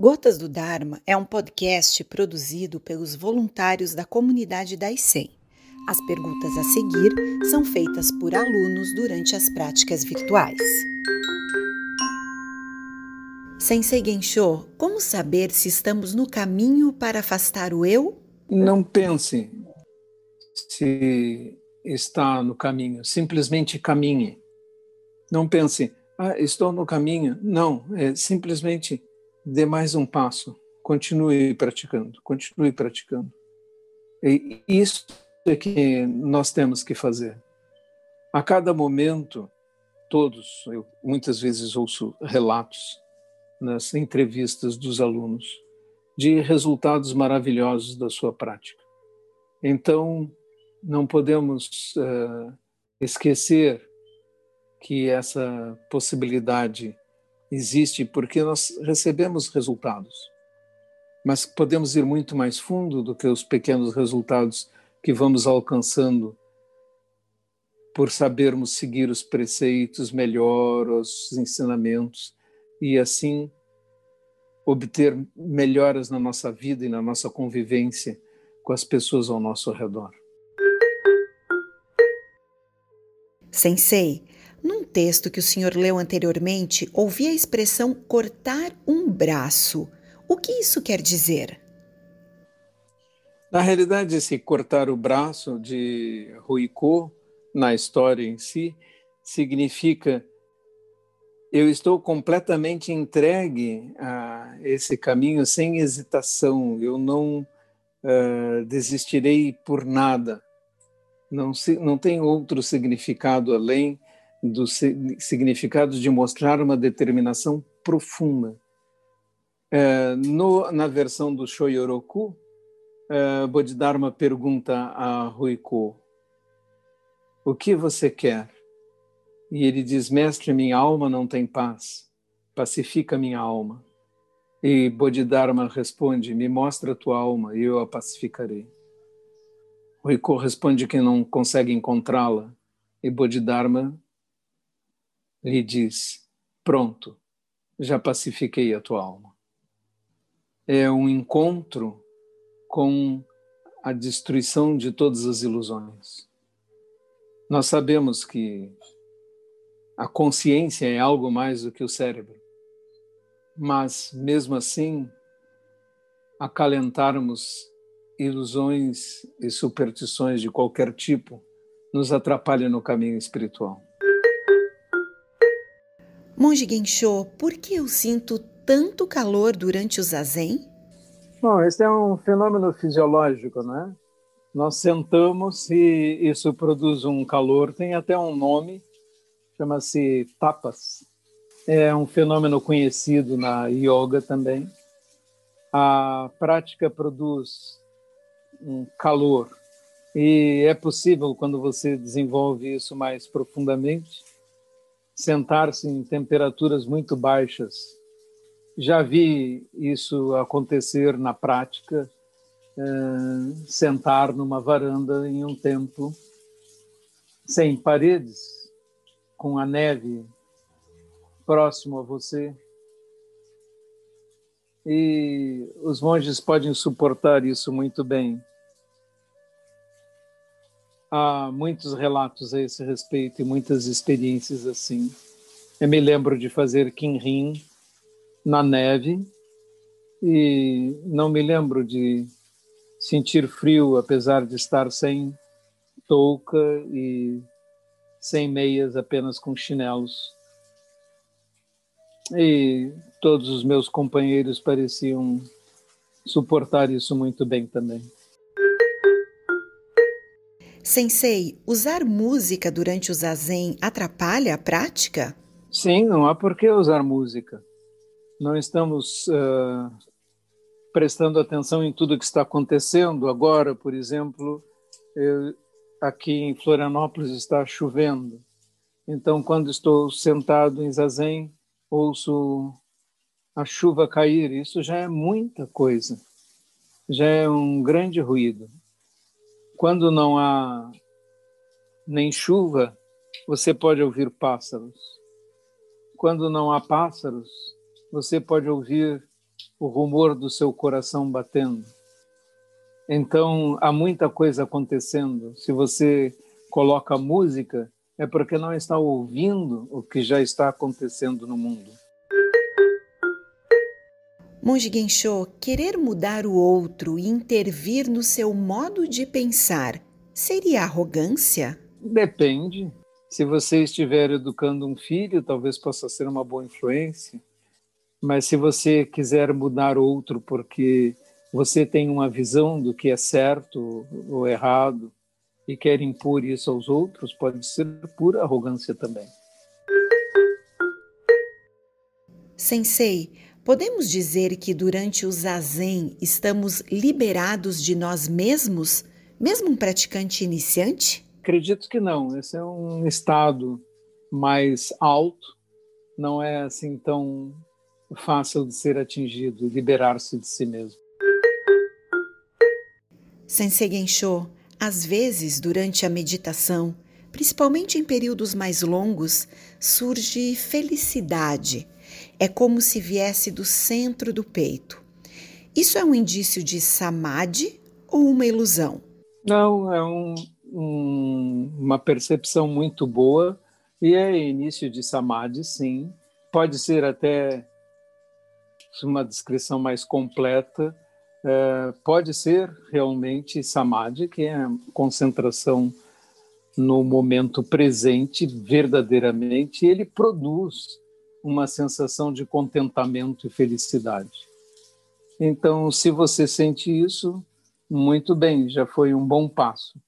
Gotas do Dharma é um podcast produzido pelos voluntários da comunidade da ICEM. As perguntas a seguir são feitas por alunos durante as práticas virtuais. Sensei Gensho, como saber se estamos no caminho para afastar o eu? Não pense se está no caminho, simplesmente caminhe. Não pense, ah, estou no caminho. Não, é simplesmente dê mais um passo, continue praticando, continue praticando. E isso é que nós temos que fazer. A cada momento, todos, eu muitas vezes ouço relatos nas entrevistas dos alunos de resultados maravilhosos da sua prática. Então, não podemos uh, esquecer que essa possibilidade existe porque nós recebemos resultados. Mas podemos ir muito mais fundo do que os pequenos resultados que vamos alcançando por sabermos seguir os preceitos melhor, os ensinamentos e assim obter melhoras na nossa vida e na nossa convivência com as pessoas ao nosso redor. Sensei, texto que o senhor leu anteriormente, ouvi a expressão cortar um braço. O que isso quer dizer? Na realidade, esse cortar o braço de Ruiko, na história em si, significa eu estou completamente entregue a esse caminho sem hesitação, eu não uh, desistirei por nada. Não, se, não tem outro significado além do significado de mostrar uma determinação profunda. É, no, na versão do Shoyoroku, é, Bodhidharma pergunta a Ruiko: O que você quer? E ele diz: Mestre, minha alma não tem paz, pacifica minha alma. E Bodhidharma responde: Me mostra a tua alma e eu a pacificarei. Ruiko responde que não consegue encontrá-la. E Bodhidharma lhe diz: Pronto, já pacifiquei a tua alma. É um encontro com a destruição de todas as ilusões. Nós sabemos que a consciência é algo mais do que o cérebro, mas mesmo assim, acalentarmos ilusões e superstições de qualquer tipo nos atrapalha no caminho espiritual. Monge Gensho, por que eu sinto tanto calor durante o zazen? Bom, esse é um fenômeno fisiológico, né? Nós sentamos e isso produz um calor, tem até um nome, chama-se tapas. É um fenômeno conhecido na yoga também. A prática produz um calor e é possível quando você desenvolve isso mais profundamente sentar-se em temperaturas muito baixas. Já vi isso acontecer na prática, eh, sentar numa varanda em um templo sem paredes, com a neve próximo a você. E os monges podem suportar isso muito bem. Há muitos relatos a esse respeito e muitas experiências assim. Eu me lembro de fazer Kinrin na neve e não me lembro de sentir frio, apesar de estar sem touca e sem meias, apenas com chinelos. E todos os meus companheiros pareciam suportar isso muito bem também. Sensei, usar música durante o zazen atrapalha a prática? Sim, não há por que usar música. Não estamos uh, prestando atenção em tudo que está acontecendo. Agora, por exemplo, eu, aqui em Florianópolis está chovendo. Então, quando estou sentado em zazen, ouço a chuva cair. Isso já é muita coisa. Já é um grande ruído. Quando não há nem chuva, você pode ouvir pássaros. Quando não há pássaros, você pode ouvir o rumor do seu coração batendo. Então, há muita coisa acontecendo. Se você coloca música, é porque não está ouvindo o que já está acontecendo no mundo. Monge Gensho, querer mudar o outro e intervir no seu modo de pensar seria arrogância? Depende. Se você estiver educando um filho, talvez possa ser uma boa influência. Mas se você quiser mudar outro porque você tem uma visão do que é certo ou errado e quer impor isso aos outros, pode ser pura arrogância também. Sensei, podemos dizer que durante o zazen estamos liberados de nós mesmos, mesmo um praticante iniciante? Acredito que não. Esse é um estado mais alto, não é assim tão fácil de ser atingido, liberar-se de si mesmo. Sensei Gensho, às vezes, durante a meditação, principalmente em períodos mais longos, surge felicidade. É como se viesse do centro do peito. Isso é um indício de samadhi ou uma ilusão? Não, é um, um, uma percepção muito boa e é início de samadhi, sim. Pode ser até uma descrição mais completa é, pode ser realmente samadhi, que é concentração no momento presente, verdadeiramente, ele produz uma sensação de contentamento e felicidade. Então, se você sente isso, muito bem, já foi um bom passo.